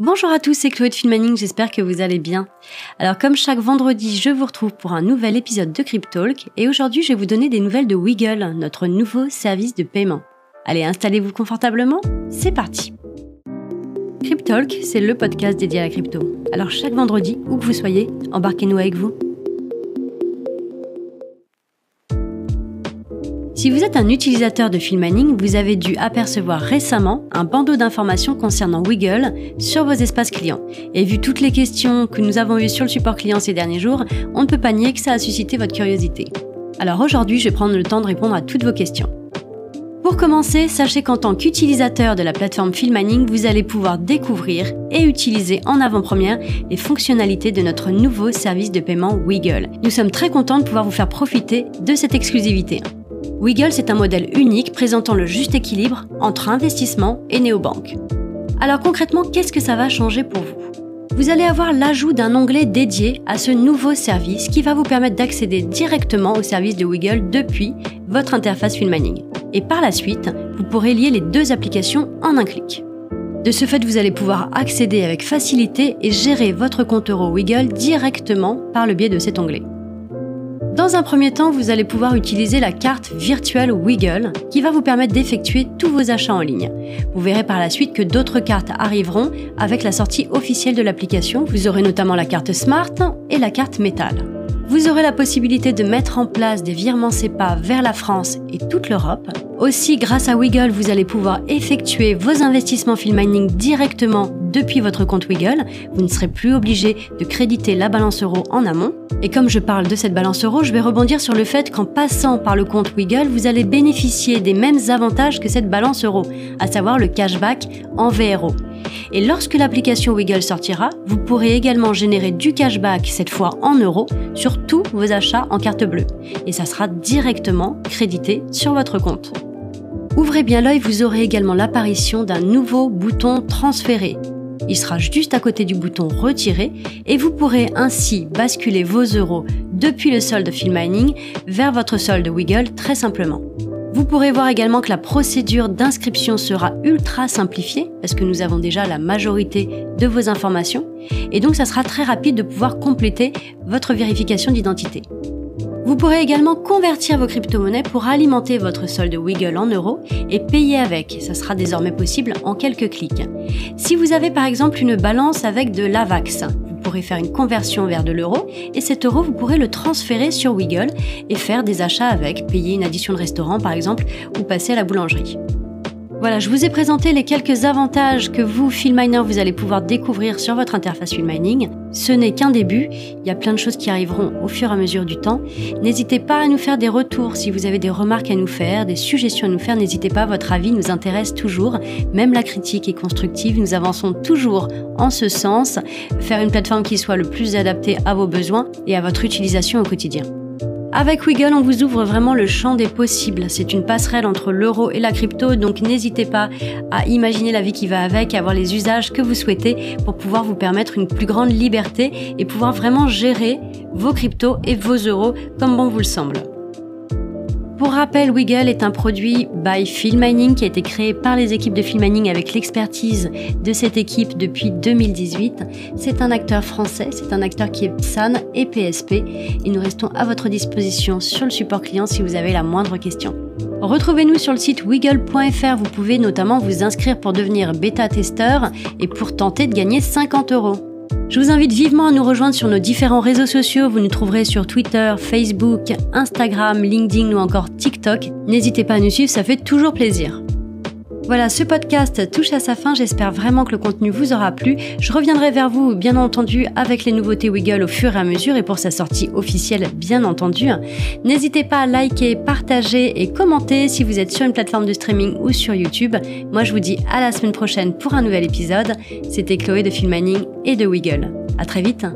Bonjour à tous, c'est Chloé de Filmaning, j'espère que vous allez bien. Alors comme chaque vendredi, je vous retrouve pour un nouvel épisode de Cryptalk et aujourd'hui je vais vous donner des nouvelles de Wiggle, notre nouveau service de paiement. Allez, installez-vous confortablement, c'est parti. Cryptalk, c'est le podcast dédié à la crypto. Alors chaque vendredi, où que vous soyez, embarquez-nous avec vous. Si vous êtes un utilisateur de Filmaning, vous avez dû apercevoir récemment un bandeau d'informations concernant Wiggle sur vos espaces clients. Et vu toutes les questions que nous avons eues sur le support client ces derniers jours, on ne peut pas nier que ça a suscité votre curiosité. Alors aujourd'hui, je vais prendre le temps de répondre à toutes vos questions. Pour commencer, sachez qu'en tant qu'utilisateur de la plateforme Filmaning, vous allez pouvoir découvrir et utiliser en avant-première les fonctionnalités de notre nouveau service de paiement Wiggle. Nous sommes très contents de pouvoir vous faire profiter de cette exclusivité. Wiggle, c'est un modèle unique présentant le juste équilibre entre investissement et néobanque. Alors concrètement, qu'est-ce que ça va changer pour vous? Vous allez avoir l'ajout d'un onglet dédié à ce nouveau service qui va vous permettre d'accéder directement au service de Wiggle depuis votre interface Filmaning. Et par la suite, vous pourrez lier les deux applications en un clic. De ce fait, vous allez pouvoir accéder avec facilité et gérer votre compte euro Wiggle directement par le biais de cet onglet. Dans un premier temps, vous allez pouvoir utiliser la carte virtuelle Wiggle qui va vous permettre d'effectuer tous vos achats en ligne. Vous verrez par la suite que d'autres cartes arriveront avec la sortie officielle de l'application. Vous aurez notamment la carte Smart et la carte Metal. Vous aurez la possibilité de mettre en place des virements SEPA vers la France et toute l'Europe. Aussi, grâce à Wiggle, vous allez pouvoir effectuer vos investissements Film Mining directement depuis votre compte Wiggle. Vous ne serez plus obligé de créditer la balance euro en amont. Et comme je parle de cette balance euro, je vais rebondir sur le fait qu'en passant par le compte Wiggle, vous allez bénéficier des mêmes avantages que cette balance euro, à savoir le cashback en VRO. Et lorsque l'application Wiggle sortira, vous pourrez également générer du cashback, cette fois en euros, sur tous vos achats en carte bleue. Et ça sera directement crédité sur votre compte. Ouvrez bien l'œil, vous aurez également l'apparition d'un nouveau bouton transférer. Il sera juste à côté du bouton retirer et vous pourrez ainsi basculer vos euros depuis le solde Mining vers votre solde Wiggle très simplement. Vous pourrez voir également que la procédure d'inscription sera ultra simplifiée parce que nous avons déjà la majorité de vos informations et donc ça sera très rapide de pouvoir compléter votre vérification d'identité. Vous pourrez également convertir vos crypto-monnaies pour alimenter votre solde Wiggle en euros et payer avec. Ça sera désormais possible en quelques clics. Si vous avez par exemple une balance avec de l'AVAX, pourrez faire une conversion vers de l'euro et cet euro, vous pourrez le transférer sur Wiggle et faire des achats avec, payer une addition de restaurant par exemple ou passer à la boulangerie. Voilà, je vous ai présenté les quelques avantages que vous, Filminer, vous allez pouvoir découvrir sur votre interface Filmining. Ce n'est qu'un début, il y a plein de choses qui arriveront au fur et à mesure du temps. N'hésitez pas à nous faire des retours si vous avez des remarques à nous faire, des suggestions à nous faire, n'hésitez pas, votre avis nous intéresse toujours. Même la critique est constructive, nous avançons toujours en ce sens, faire une plateforme qui soit le plus adaptée à vos besoins et à votre utilisation au quotidien. Avec Wiggle, on vous ouvre vraiment le champ des possibles. C'est une passerelle entre l'euro et la crypto, donc n'hésitez pas à imaginer la vie qui va avec, avoir les usages que vous souhaitez pour pouvoir vous permettre une plus grande liberté et pouvoir vraiment gérer vos cryptos et vos euros comme bon vous le semble. Pour rappel, Wiggle est un produit by Filmining qui a été créé par les équipes de Filmining avec l'expertise de cette équipe depuis 2018. C'est un acteur français, c'est un acteur qui est SAN et PSP et nous restons à votre disposition sur le support client si vous avez la moindre question. Retrouvez-nous sur le site wiggle.fr, vous pouvez notamment vous inscrire pour devenir bêta-testeur et pour tenter de gagner 50 euros. Je vous invite vivement à nous rejoindre sur nos différents réseaux sociaux. Vous nous trouverez sur Twitter, Facebook, Instagram, LinkedIn ou encore TikTok. N'hésitez pas à nous suivre, ça fait toujours plaisir. Voilà, ce podcast touche à sa fin. J'espère vraiment que le contenu vous aura plu. Je reviendrai vers vous, bien entendu, avec les nouveautés Wiggle au fur et à mesure et pour sa sortie officielle, bien entendu. N'hésitez pas à liker, partager et commenter si vous êtes sur une plateforme de streaming ou sur YouTube. Moi, je vous dis à la semaine prochaine pour un nouvel épisode. C'était Chloé de Filmaning et de Wiggle. À très vite.